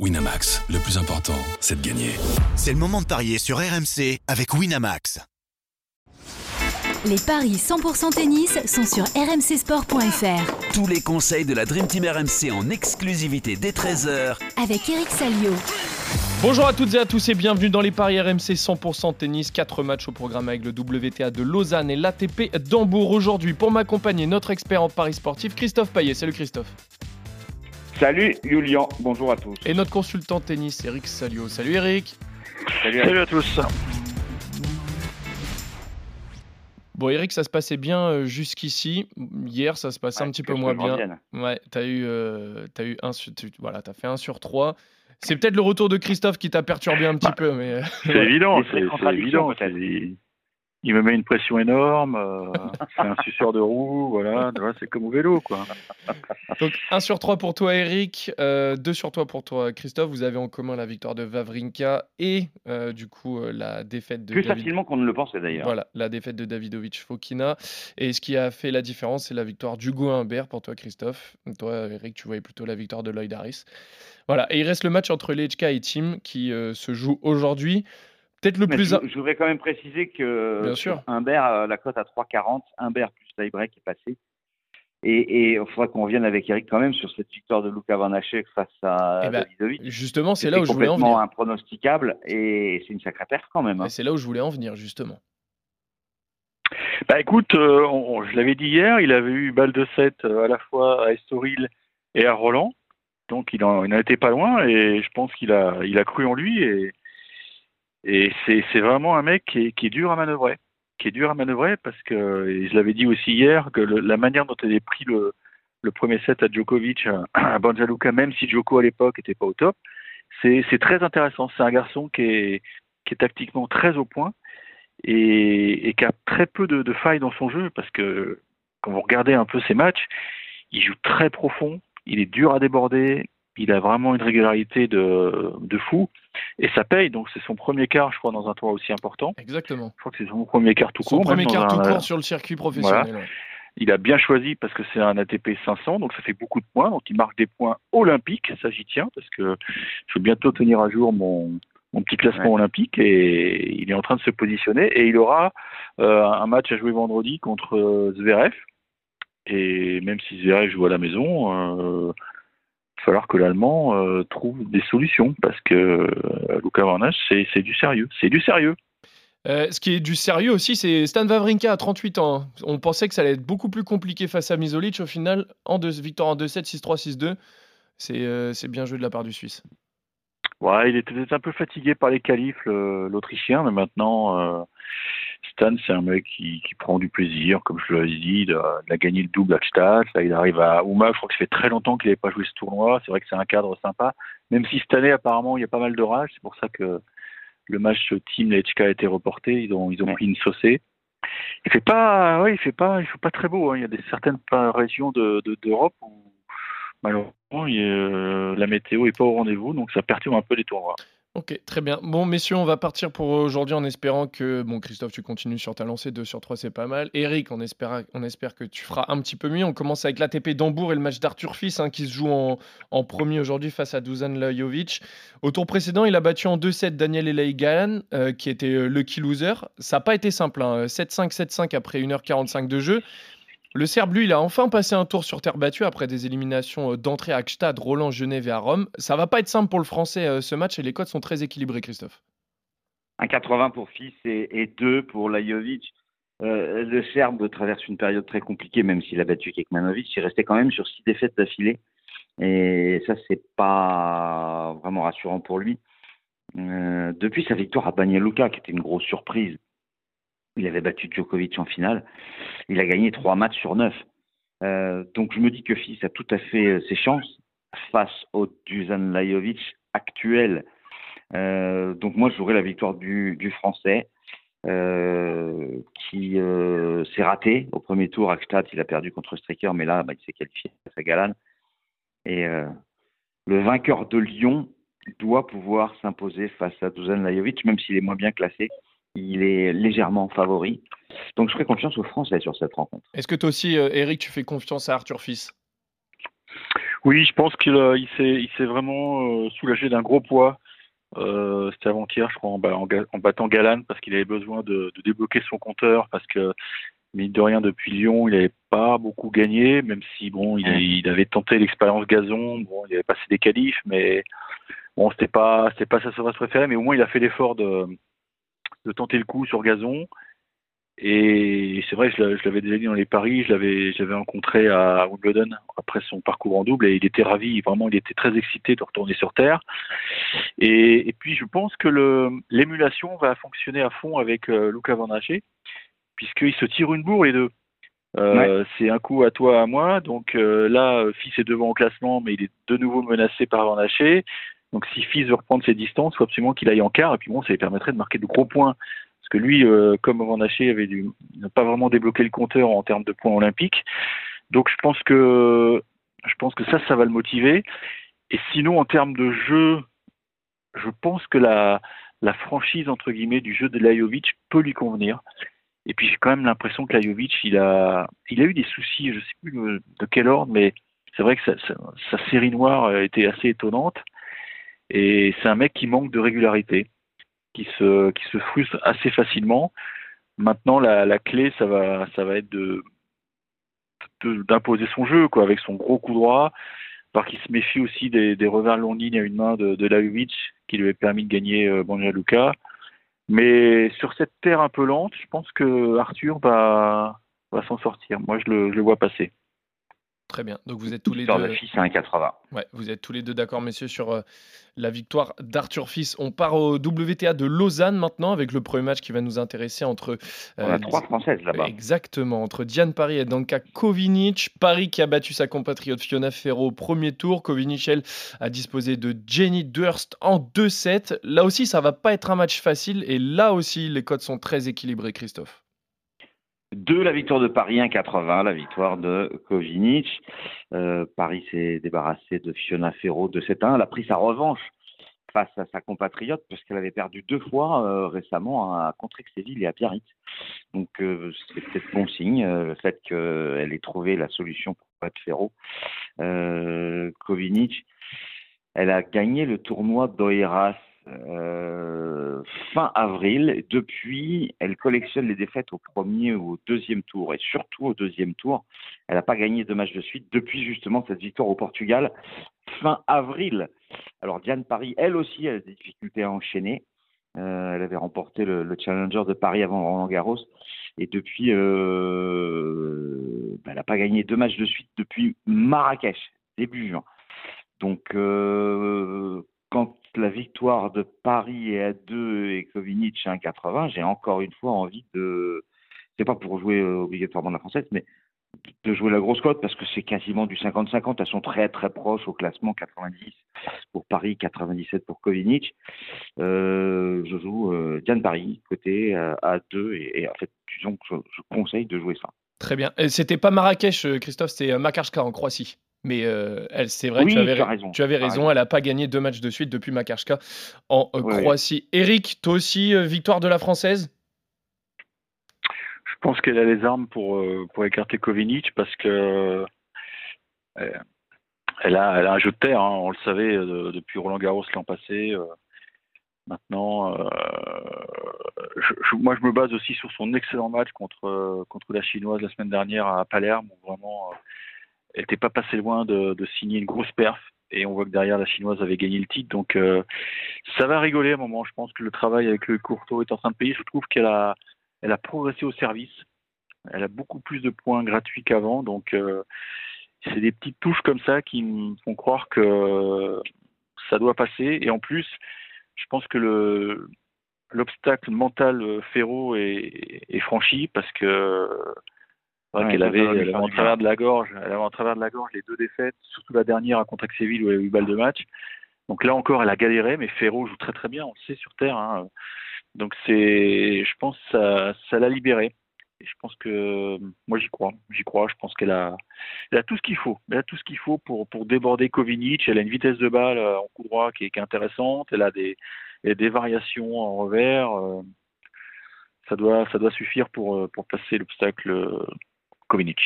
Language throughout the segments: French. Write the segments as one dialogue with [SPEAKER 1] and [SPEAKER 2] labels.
[SPEAKER 1] Winamax, le plus important, c'est de gagner.
[SPEAKER 2] C'est le moment de parier sur RMC avec Winamax.
[SPEAKER 3] Les paris 100% tennis sont sur rmcsport.fr.
[SPEAKER 4] Tous les conseils de la Dream Team RMC en exclusivité dès 13h
[SPEAKER 3] Avec Eric Salio.
[SPEAKER 5] Bonjour à toutes et à tous et bienvenue dans les paris RMC 100% tennis. 4 matchs au programme avec le WTA de Lausanne et l'ATP d'Hambourg aujourd'hui. Pour m'accompagner, notre expert en paris sportif, Christophe Payet. Salut Christophe.
[SPEAKER 6] Salut Julien, bonjour à tous.
[SPEAKER 5] Et notre consultant tennis, Eric Salio. Salut Eric.
[SPEAKER 6] Salut,
[SPEAKER 7] Salut à tous.
[SPEAKER 5] Bon Eric, ça se passait bien euh, jusqu'ici. Hier, ça se passait un petit peu moins bien.
[SPEAKER 6] revienne.
[SPEAKER 5] Ouais, t'as eu, euh, t'as eu un, sur- tu- voilà, t'as fait un sur 3. C'est peut-être le retour de Christophe qui t'a perturbé un petit
[SPEAKER 7] Bah,
[SPEAKER 5] peu, mais euh,
[SPEAKER 7] C'est évident, c'est évident. Il me met une pression énorme, euh, c'est un suceur de roue, voilà, c'est comme au vélo, quoi.
[SPEAKER 5] Donc 1 sur 3 pour toi Eric, 2 sur 3 pour toi Christophe. Vous avez en commun la victoire de Vavrinka et euh, du coup euh, la défaite de
[SPEAKER 6] Plus
[SPEAKER 5] David.
[SPEAKER 6] facilement qu'on ne le pensait d'ailleurs.
[SPEAKER 5] Voilà, la défaite de Davidovic Fokina. Et ce qui a fait la différence, c'est la victoire d'Hugo Humbert pour toi Christophe. Toi Eric, tu voyais plutôt la victoire de Lloyd Harris. Voilà, et il reste le match entre Lechka et Tim qui euh, se joue aujourd'hui. Peut-être le
[SPEAKER 6] Mais
[SPEAKER 5] plus...
[SPEAKER 6] je, voudrais quand même préciser que
[SPEAKER 5] Bien
[SPEAKER 6] sur
[SPEAKER 5] sûr.
[SPEAKER 6] Humbert, euh, la cote à 3,40, Humbert plus tie-break est passé. Et il faudra qu'on revienne avec Eric quand même sur cette victoire de Luka Van Hache face à Davidovic.
[SPEAKER 5] Justement, c'est là où je voulais en
[SPEAKER 6] complètement
[SPEAKER 5] venir.
[SPEAKER 6] impronosticable et c'est une sacrée perte quand même. hein.
[SPEAKER 5] Et c'est là où je voulais en venir, justement.
[SPEAKER 7] Bah écoute, euh, on- je l'avais dit hier, il avait eu balle de 7 à la fois à Estoril et à Roland, donc il en, il en était pas loin et je pense qu'il a, il a cru en lui et, et c'est vraiment un mec qui est, dur à manœuvrer, qui est dur à manœuvrer parce que, je l'avais dit aussi hier, que la manière dont il avait pris le, premier set à Djokovic, à, à Banja Luka, même si Djoko à l'époque était pas au top, c'est très intéressant. C'est un garçon qui est, tactiquement très au point et, et qui a très peu de, de failles dans son jeu parce que quand vous regardez un peu ses matchs, il joue très profond, il est dur à déborder, il a vraiment une régularité de, de fou et ça paye. Donc c'est son premier quart, je crois, dans un tournoi aussi important.
[SPEAKER 5] Exactement.
[SPEAKER 7] Je crois que c'est son premier quart tout
[SPEAKER 5] Son
[SPEAKER 7] court.
[SPEAKER 5] premier
[SPEAKER 7] même
[SPEAKER 5] quart tout
[SPEAKER 7] un-
[SPEAKER 5] court sur le circuit professionnel. ouais.
[SPEAKER 7] il a bien choisi parce que c'est un ATP 500, donc ça fait beaucoup de points. Donc il marque des points olympiques, ça j'y tiens parce que je vais bientôt tenir à jour mon, mon petit classement
[SPEAKER 6] Ouais.
[SPEAKER 7] olympique et il est en train de se positionner et il aura euh, un match à jouer vendredi contre euh, Zverev. Et même si Zverev joue à la maison, euh, falloir que l'Allemand euh, trouve des solutions parce que euh, Luka Van Hache, c'est du sérieux, c'est du sérieux.
[SPEAKER 5] Euh, ce qui est du sérieux aussi, c'est Stan Wawrinka à 38 ans. On pensait que ça allait être beaucoup plus compliqué face à Misolic. Au final, en deux, victoire en 2-7, 6-3, 6-2. C'est bien joué de la part du Suisse.
[SPEAKER 7] Ouais, il était un peu fatigué par les qualifs, l'Autrichien, mais maintenant, euh, Stan, c'est un mec qui, qui prend du plaisir, comme je l'avais dit, il a, il a gagné le double à Gstaad, là il arrive à Ouma, je crois que ça fait très longtemps qu'il n'avait pas joué ce tournoi, c'est vrai que c'est un cadre sympa, même si cette année, apparemment, il y a pas mal d'orages, c'est pour ça que le match Team Lechka a été reporté, ils ont, ils ont
[SPEAKER 6] Ouais.
[SPEAKER 7] pris une saucée. Il fait pas, ouais, il fait pas, il fait pas très beau. hein. Il y a des certaines régions de de- d'Europe où malheureusement il euh, la météo est pas au rendez-vous, donc ça perturbe un peu les tournois.
[SPEAKER 5] Ok, très bien. Bon, messieurs, on va partir pour aujourd'hui en espérant que, bon, Christophe, tu continues sur ta lancée, 2 sur 3, c'est pas mal. Eric, on espère, on espère que tu feras un petit peu mieux. On commence avec l'ATP d'Hambourg et le match d'Arthur Fils hein, qui se joue en, en premier aujourd'hui face à Dusan Lajovic. Au tour précédent, il a battu en 2-7 Daniel Elaigan, euh, qui était euh, lucky loser. Ça n'a pas été simple, hein, 7-5, 7-5 après 1h45 de jeu. Le Serbe, lui, il a enfin passé un tour sur terre battue après des éliminations euh, d'entrée à Gstad, Roland, Genève et à Rome. Ça va pas être simple pour le Français euh, ce match et les codes sont très équilibrés, Christophe.
[SPEAKER 6] Un 80 pour Fils et, et 2 pour Lajovic. Euh, le Serbe traverse une période très compliquée, même s'il a battu Kekmanovic. Il restait quand même sur six défaites d'affilée. Et ça, c'est pas vraiment rassurant pour lui. Depuis sa victoire à Banja qui était une grosse surprise, il avait battu Djokovic en finale. Il a gagné trois matchs sur neuf. Euh, donc je me dis que Fils a tout à fait euh, ses chances face au Dusan Lajovic actuel. Euh, donc moi, je la victoire du, Français qui s'est raté au premier tour à Gstaad. Il a perdu contre Stricker, mais là, bah, il s'est qualifié face à Galan. Et le vainqueur de Lyon doit pouvoir s'imposer face à Dusan Lajovic, même s'il est moins bien classé. Il est légèrement favori. Donc je ferai confiance aux Français sur cette rencontre.
[SPEAKER 5] Est-ce que toi aussi, euh, Eric, tu fais confiance à Arthur Fils?
[SPEAKER 7] Oui, je pense qu'il euh, il s'est, il vraiment euh, soulagé d'un gros poids. Euh, c'était avant-hier, je crois, en, battant Galan parce qu'il avait besoin de, de débloquer son compteur parce que mine de rien depuis Lyon, il n'avait pas beaucoup gagné, même si bon, il, avait tenté l'expérience gazon, bon, il avait passé des qualifs, mais bon, c'était pas, c'était pas sa surface préférée, mais au moins il a fait l'effort de, de tenter le coup sur gazon. Et c'est vrai, je l'a- je l'avais déjà dit dans les paris, je l'avais, je l'avais rencontré à Wimbledon après son parcours en double et il était ravi, vraiment, il était très excité de retourner sur terre. Et, et puis je pense que l'émulation va fonctionner à fond avec euh, Luca Van puisqu'ils se tirent une bourre les deux. Euh, C'est un coup à toi, à moi. Donc euh, là, euh, Fils est devant au classement, mais il est de nouveau menacé par Van Haché. Donc si Fils veut reprendre ses distances, il faut absolument qu'il aille en quart. Et puis bon, ça lui permettrait de marquer de gros points. Parce que lui, euh, comme Van Haché avait dû, n'a pas vraiment débloqué le compteur en termes de points olympiques. Donc je pense que je pense que ça, ça va le motiver. Et sinon, en termes de jeu, je pense que la, franchise entre guillemets du jeu de Lajovic peut lui convenir. Et puis j'ai quand même l'impression que Lajovic, il a, il a eu des soucis, je sais plus de, quel ordre, mais c'est vrai que sa, sa, sa série noire a été assez étonnante. Et c'est un mec qui manque de régularité, qui se, frustre assez facilement. Maintenant, la, clé, ça va, être d'imposer son jeu, quoi, avec son gros coup droit, par qu'il se méfie aussi des, revers long ligne à une main de, de qui lui a permis de gagner euh, Banja Luka. Mais sur cette terre un peu lente, je pense que Arthur va, s'en sortir. Moi, je le vois passer.
[SPEAKER 5] Très bien. Donc vous êtes tous les deux.
[SPEAKER 6] de Fils à 1,80.
[SPEAKER 5] Ouais, vous êtes tous les deux d'accord, messieurs, sur euh, la victoire d'Arthur Fils. On part au WTA de Lausanne maintenant avec le premier match qui va nous intéresser entre.
[SPEAKER 6] On
[SPEAKER 5] euh,
[SPEAKER 6] a trois Françaises là-bas.
[SPEAKER 5] Exactement, entre Diane Paris et Danka Kovinic. Paris qui a battu sa compatriote Fiona Ferro au premier tour. Kovinic, elle, a disposé de Jenny Durst en 2-7. Là aussi, ça va pas être un match facile et là aussi, les codes sont très équilibrés, Christophe.
[SPEAKER 6] Deux, la victoire de Paris, 1,80, la victoire de Kovinic. Euh, Paris s'est débarrassé de Fiona Ferro de 7-1. Elle a pris sa revanche face à sa compatriote parce qu'elle avait perdu deux fois euh, récemment à Contrexéville et à Biarritz. Donc euh, c'est peut-être bon signe euh, le fait qu'elle ait trouvé la solution pour battre Ferro. Euh, Kovinic, elle a gagné le tournoi d'Oeiras euh, fin avril. Depuis, elle collectionne les défaites au premier ou au deuxième tour, et surtout au deuxième tour. Elle n'a pas gagné de match de suite depuis justement cette victoire au Portugal fin avril. Alors Diane Paris, elle aussi, elle a des difficultés à enchaîner. Euh, elle avait remporté le, le Challenger de Paris avant Roland Garros. Et depuis, euh, ben, elle n'a pas gagné deux matchs de suite depuis Marrakech, début juin. Donc, quand la victoire de Paris est à 2 et Kovinic à 1,80, j'ai encore une fois envie de. C'est pas pour jouer euh, obligatoirement la française, mais de jouer la grosse cote parce que c'est quasiment du 50-50. Elles sont très très proches au classement 90 pour Paris, 97 pour Kovinic. Euh, je joue euh, Diane Paris côté à 2 et, en fait, disons que je, je conseille de jouer ça.
[SPEAKER 5] Très bien. C'était pas Marrakech, Christophe, c'était Makarska en Croatie. Mais euh, elle, c'est vrai,
[SPEAKER 6] Oui,
[SPEAKER 5] tu avais,
[SPEAKER 6] raison.
[SPEAKER 5] tu avais raison,
[SPEAKER 6] raison.
[SPEAKER 5] elle n'a pas gagné deux matchs de suite depuis Makarska en euh,
[SPEAKER 6] Ouais.
[SPEAKER 5] Croatie. Eric, toi aussi, euh, victoire de la Française?
[SPEAKER 7] Je pense qu'elle a les armes pour, pour écarter Kovinic parce que elle, a, elle a un jeu de terre, hein, on le savait depuis Roland Garros l'an passé. maintenant, euh, je- je- moi je me base aussi sur son excellent match contre, euh, contre la Chinoise la semaine dernière à Palerme où vraiment euh, elle n'était pas passée loin de, signer une grosse perf. Et on voit que derrière la chinoise avait gagné le titre, donc euh, ça va rigoler à un moment. Je pense que le travail avec le Courtois est en train de payer. Je trouve qu'elle a, elle a progressé au service. Elle a beaucoup plus de points gratuits qu'avant. Donc, euh, c'est des petites touches comme ça qui me font croire que ça doit passer. Et en plus, je pense que le l'obstacle mental euh, Ferro est, franchi parce que
[SPEAKER 6] Ouais,
[SPEAKER 7] qu'elle avait, elle avait
[SPEAKER 6] faire
[SPEAKER 7] en travers de la gorge, elle avait en travers de la gorge les deux défaites, surtout la dernière à Contrexéville où elle a eu balle de match. Donc là encore, elle a galéré, mais Ferro joue très très bien, on le sait sur terre. hein. Donc c'est, je pense, que ça, ça l'a libérée. Et je pense que moi j'y crois, j'y crois. Je pense qu'elle a, elle a tout ce qu'il faut. Elle a tout ce qu'il faut pour pour déborder Kovinic. Elle a une vitesse de balle euh, en coup droit qui est, qui est intéressante. Elle a des, elle a des variations en revers. euh, ça doit, ça doit suffire pour euh, pour passer l'obstacle euh, Kovinic.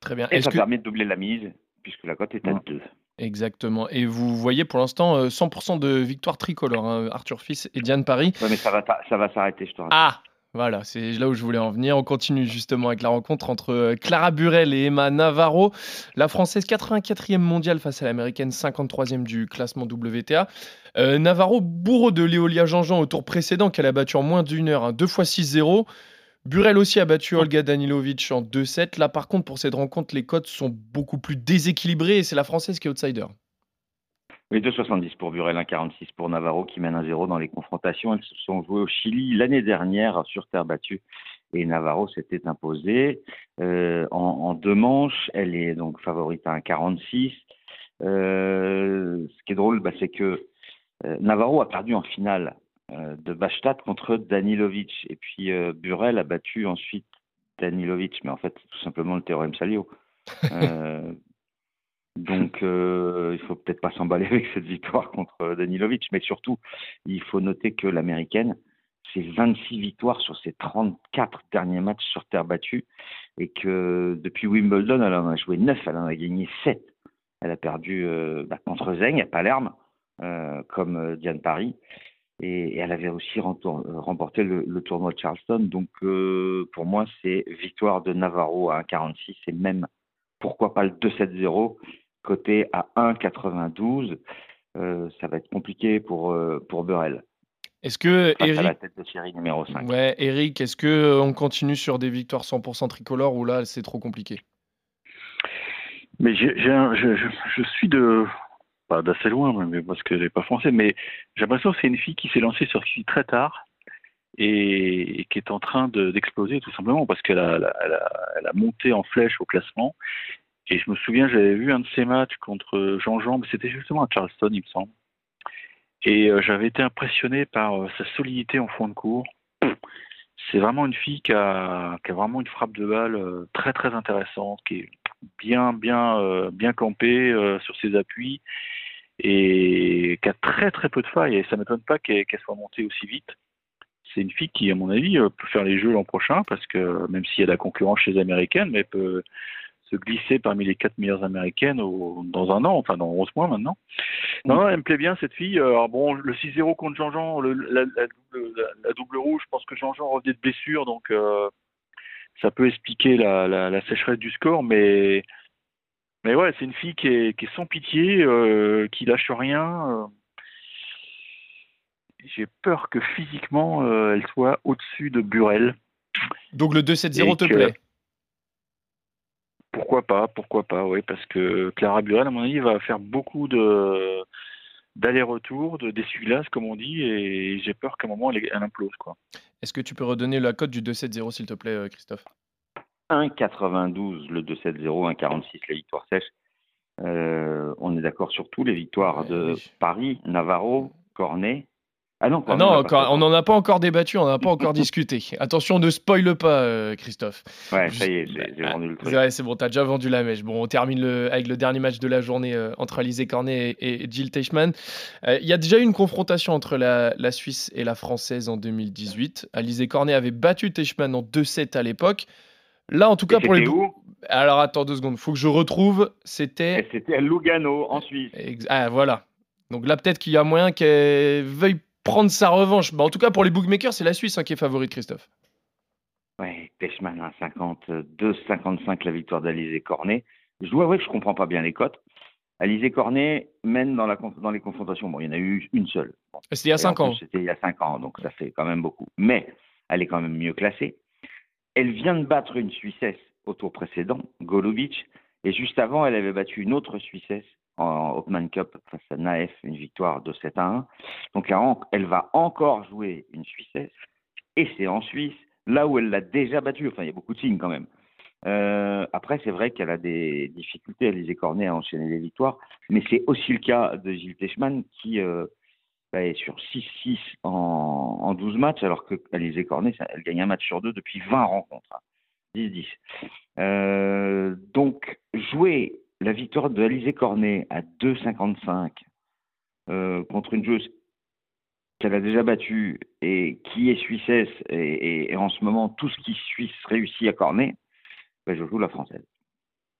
[SPEAKER 5] Très bien.
[SPEAKER 6] Et ça
[SPEAKER 5] que,
[SPEAKER 6] permet de doubler la mise puisque la cote est à
[SPEAKER 7] Ouais.
[SPEAKER 6] 2.
[SPEAKER 5] Exactement. Et vous voyez pour l'instant euh, 100% de victoire tricolore, hein, Arthur Fils et Diane Paris.
[SPEAKER 6] Ouais, mais ça va, ça va s'arrêter, je te.
[SPEAKER 5] Ah voilà, c'est là où je voulais en venir. On continue justement avec la rencontre entre euh, Clara Burel et Emma Navarro. La Française 84e mondiale face à l'Américaine 53e du classement WTA. Euh, Navarro, bourreau de Léolia Jean-Jean au tour précédent qu'elle a battu en moins d'une heure, hein, deux fois 6-0. Burel aussi a battu Olga Danilovic en 2-7. Là par contre pour cette rencontre, les cotes sont beaucoup plus déséquilibrées et c'est la Française qui est outsider.
[SPEAKER 6] Oui, 2,70 pour Burel, 1,46 pour Navarro qui mène 1-0 dans les confrontations. Elles se sont jouées au Chili l'année dernière sur terre battue et Navarro s'était imposé. Euh, en, en deux manches, elle est donc favorite à 1,46. Euh, ce qui est drôle, bah, c'est que euh, Navarro a perdu en finale de Bastad contre Danilovic. Et puis euh, Burel a battu ensuite Danilovic, mais en fait, c'est tout simplement le théorème Salio. Euh, donc, euh, il faut peut-être pas s'emballer avec cette victoire contre euh, Danilovic, mais surtout, il faut noter que l'américaine, c'est 26 victoires sur ses 34 derniers matchs sur terre battue, et que depuis Wimbledon, elle en a joué 9, elle en a gagné 7. Elle a perdu euh, bah, contre Zeng à Palerme, euh, comme euh, Diane Paris, et, et elle avait aussi euh, remporté le, le tournoi de Charleston. Donc, euh, pour moi, c'est victoire de Navarro à 1,46 et même, pourquoi pas le 2-7-0 coté à 1,92. Euh, ça va être compliqué pour, euh, pour Burel.
[SPEAKER 5] Est-ce que
[SPEAKER 6] Face à la tête de série numéro 5.
[SPEAKER 5] ouais, Eric, est-ce que on continue sur des victoires 100% tricolores ou là c'est trop compliqué?
[SPEAKER 7] Mais j'ai, j'ai un- je, je, je suis de d'assez loin, mais parce que j'ai pas français, mais j'ai l'impression que c'est une fille qui s'est lancée sur ski très tard et, qui est en train de- d'exploser tout simplement parce qu'elle a, monté en flèche au classement. Et je me souviens, j'avais vu un de ses matchs contre Jean-Jean, mais c'était justement à Charleston, il me semble. Et euh, j'avais été impressionné par euh, sa solidité en fond de cours. C'est vraiment une fille qui a, qui vraiment une frappe de balle euh, très très intéressante, qui est bien bien bien campée sur ses appuis et qui a très très peu de failles. Et ça m'étonne pas qu'elle soit montée aussi vite. C'est une fille qui, à mon avis, euh, peut faire les jeux l'an prochain parce que même s'il y a de la concurrence chez les américaines, mais elle peut se glisser parmi les quatre meilleures américaines dans un an, enfin dans 11 mois maintenant. Non, non, elle me plaît bien cette fille. Alors bon, le 6-0 contre Jean-Jean, la, double, rouge, je pense que Jean-Jean revenait de blessure, donc euh, ça peut expliquer la sécheresse du score, mais mais ouais, c'est une fille qui est, qui est sans pitié, euh, qui lâche rien. euh. J'ai peur que physiquement euh, elle soit au-dessus de Burel.
[SPEAKER 5] Donc le 2-7-0
[SPEAKER 7] Et
[SPEAKER 5] te
[SPEAKER 7] que-
[SPEAKER 5] plaît?
[SPEAKER 7] Pourquoi pas, pourquoi pas, oui, parce que Clara Burel, à mon avis, va faire beaucoup de d'aller-retour, de d'essuie-glace, comme on dit, et j'ai peur qu'à un moment, elle, elle implose, quoi.
[SPEAKER 5] Est-ce que tu peux redonner la cote du 2-7-0 s'il te plaît, Christophe?
[SPEAKER 6] 1,92 le 2-7-0, 1,46 la victoire sèche. Euh, on est d'accord sur tout, les victoires
[SPEAKER 5] Ouais,
[SPEAKER 6] de. Paris, Navarro, Cornet. Ah non,
[SPEAKER 5] Ah non, encore- on n'en a pas encore débattu, on n'en a pas encore discuté. Attention, ne spoile pas, euh, Christophe.
[SPEAKER 6] Ouais, ça y est, j'ai vendu le truc.
[SPEAKER 5] C'est vrai, c'est bon, t'as déjà vendu la mèche. Bon, on termine le- avec le dernier match de la journée euh, entre Alizé Cornet et, et Jill Teichmann. Il y a déjà eu une confrontation entre la, la Suisse et la Française en 2018. Alizé Cornet avait battu Teichmann en 2-7 à l'époque. Là, en tout cas, pour les.
[SPEAKER 6] où
[SPEAKER 5] Alors, attends deux secondes, faut que je retrouve. C'était.
[SPEAKER 6] C'était à Lugano, en Suisse.
[SPEAKER 5] Ah, voilà. Donc là, peut-être qu'il y a moyen qu'elle veuille prendre sa revanche. Bah, en tout cas, pour les bookmakers, c'est la Suisse hein, qui est favorite, Christophe.
[SPEAKER 6] Ouais, Teichmann à 52, 55 la victoire d'Alizé Cornet. Je dois avouer que je comprends pas bien les cotes. Alizé Cornet mène dans, la, conf- dans les confrontations. Bon, il y en a eu une seule. Bon,
[SPEAKER 5] C'était il y a
[SPEAKER 6] Et en
[SPEAKER 5] 5 ans.
[SPEAKER 6] C'était il y a 5 ans, donc ça fait quand même beaucoup. Mais elle est quand même mieux classée. Elle vient de battre une Suissesse au tour précédent, Golubic, et juste avant, elle avait battu une autre Suissesse en Hopman Cup face à Naef, une victoire de 7 à 1. Donc elle elle va encore jouer une Suissesse, et c'est en Suisse, là où elle l'a déjà battue. Enfin, il y a beaucoup de signes quand même. Euh, après, c'est vrai qu'elle a des difficultés, Alizé Cornet, à enchaîner les victoires, mais c'est aussi le cas de Gilles Teichmann qui euh, est sur 6-6 en, en 12 matchs, alors que Alizé Cornet, elle gagne un match sur deux depuis 20 rencontres. hein. 10-10. Euh, donc, jouer la victoire de Alizé Cornet à 2,55 euh, contre une joueuse qu'elle a déjà battue et qui est suissesse et en ce moment tout ce qui Suisse réussit à Cornet, ben, je joue la française.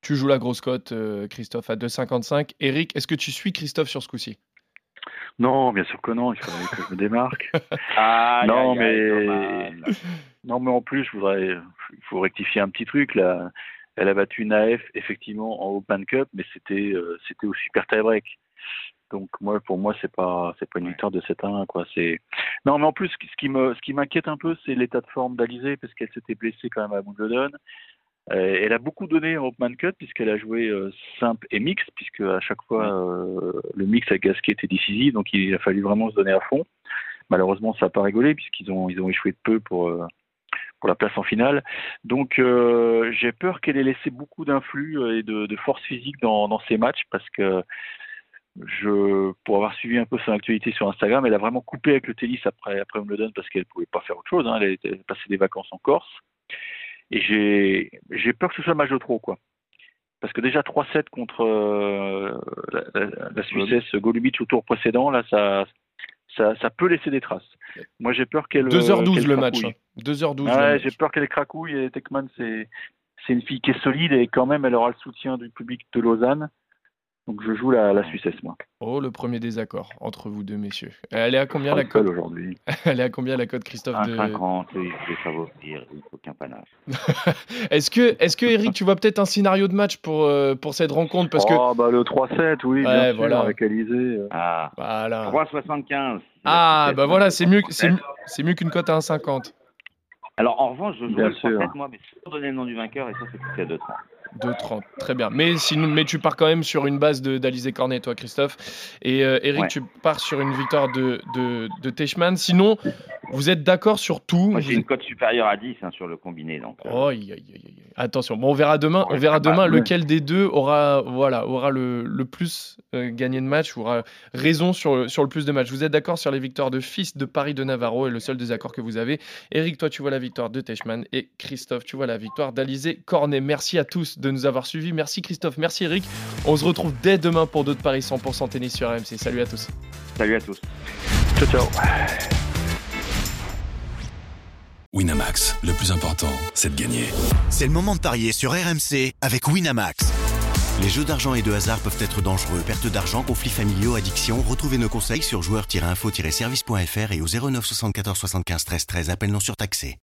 [SPEAKER 5] Tu joues la grosse cote, euh, Christophe, à 2,55. Eric, est-ce que tu suis Christophe sur ce coup-ci?
[SPEAKER 7] Non, bien sûr que non, il faudrait que je me démarque.
[SPEAKER 6] Ah,
[SPEAKER 7] non, mais... non, mais en plus, je voudrais, il faut rectifier un petit truc là. Elle a battu Naef effectivement en Open Cup, mais c'était euh, c'était au super tie-break. Donc moi, pour moi, c'est pas c'est pas une victoire de 7 à 1 quoi. C'est non, mais en plus, ce qui me ce qui m'inquiète un peu, c'est l'état de forme d'Alizé parce qu'elle s'était blessée quand même à Wimbledon. Euh, elle a beaucoup donné en Open Cup puisqu'elle a joué euh, simple et mix, puisque à chaque fois euh, le mix avec Gasquet était décisif, donc il a fallu vraiment se donner à fond. Malheureusement, ça n'a pas rigolé puisqu'ils ont ils ont échoué de peu pour pour la place en finale. Donc euh, j'ai peur qu'elle ait laissé beaucoup d'influx et de, de force physique dans, dans ces matchs parce que je, pour avoir suivi un peu son actualité sur Instagram, elle a vraiment coupé avec le tennis après, après Wimbledon parce qu'elle pouvait pas faire autre chose. Hein. Elle a passé des vacances en Corse. Et j'ai, j'ai peur que ce soit un match de trop, quoi. Parce que déjà 3-7 contre euh, la, la, la Suissesse Golubic au tour précédent, là, ça, ça, ça peut laisser des traces. Moi, j'ai peur qu'elle.
[SPEAKER 5] 2h12
[SPEAKER 7] qu'elle
[SPEAKER 5] le match.
[SPEAKER 7] cracouille.
[SPEAKER 5] hein. 2h12
[SPEAKER 7] Ouais,
[SPEAKER 5] le
[SPEAKER 7] j'ai peur qu'elle cracouille et Tekman, c'est, c'est une fille qui est solide et quand même, elle aura le soutien du public de Lausanne. Donc, je joue la, la Suissesse, moi.
[SPEAKER 5] Oh, le premier désaccord entre vous deux, messieurs. Elle est à combien la cote
[SPEAKER 7] aujourd'hui.
[SPEAKER 5] Elle est à combien la cote, Christophe
[SPEAKER 6] Un
[SPEAKER 5] de...
[SPEAKER 6] 50, il faut favoriser, il faut qu'un panache.
[SPEAKER 5] Est-ce que, est-ce que Eric, tu vois peut-être un scénario de match pour, euh, pour cette rencontre? Parce que
[SPEAKER 7] Oh, bah, le 3-7, oui,
[SPEAKER 5] Ouais,
[SPEAKER 7] bien sûr,
[SPEAKER 5] voilà.
[SPEAKER 7] avec Alizé. euh.
[SPEAKER 6] Ah,
[SPEAKER 5] voilà.
[SPEAKER 6] 3,75.
[SPEAKER 5] Ah, bah voilà, c'est mieux, c'est mieux- c'est mieux qu'une cote à 1,50.
[SPEAKER 6] Alors en revanche, je joue
[SPEAKER 7] Bien
[SPEAKER 6] le
[SPEAKER 7] sûr.
[SPEAKER 6] 3-7 moi, mais sans donner le nom du vainqueur, et ça c'est coûté à 2,30.
[SPEAKER 5] 2,30. Très bien. Mais, sinon, mais tu pars quand même sur une base d'Alizé Cornet, toi, Christophe. Et euh, Eric,
[SPEAKER 6] Ouais.
[SPEAKER 5] tu pars sur une victoire de, de, de Teichmann. Sinon, vous êtes d'accord sur tout
[SPEAKER 6] Moi j'ai une cote supérieure à 10 hein, sur le combiné. Donc, euh,
[SPEAKER 5] Oh. Attention, bon, on verra demain. On verra
[SPEAKER 6] bah,
[SPEAKER 5] demain lequel des deux aura, voilà, aura le, le plus euh, gagné de match, aura raison sur, le- sur le plus de matchs. Vous êtes d'accord sur les victoires de Fils de Paris de Navarro et le seul désaccord que vous avez? Eric, toi, tu vois la victoire de Teichmann et Christophe, tu vois la victoire d'Alizé Cornet. Merci à tous de nous avoir suivis. Merci Christophe, merci Eric. On se retrouve dès demain pour d'autres paris 100% tennis sur RMC. Salut à tous.
[SPEAKER 6] Salut à tous.
[SPEAKER 7] Ciao, ciao.
[SPEAKER 1] Winamax, le plus important, c'est de gagner.
[SPEAKER 2] C'est le moment de parier sur RMC avec Winamax. Les jeux d'argent et de hasard peuvent être dangereux. Perte d'argent, conflits familiaux, addiction. Retrouvez nos conseils sur joueurs-info-service.fr et au 09 74 75 13 13. Appel non surtaxé.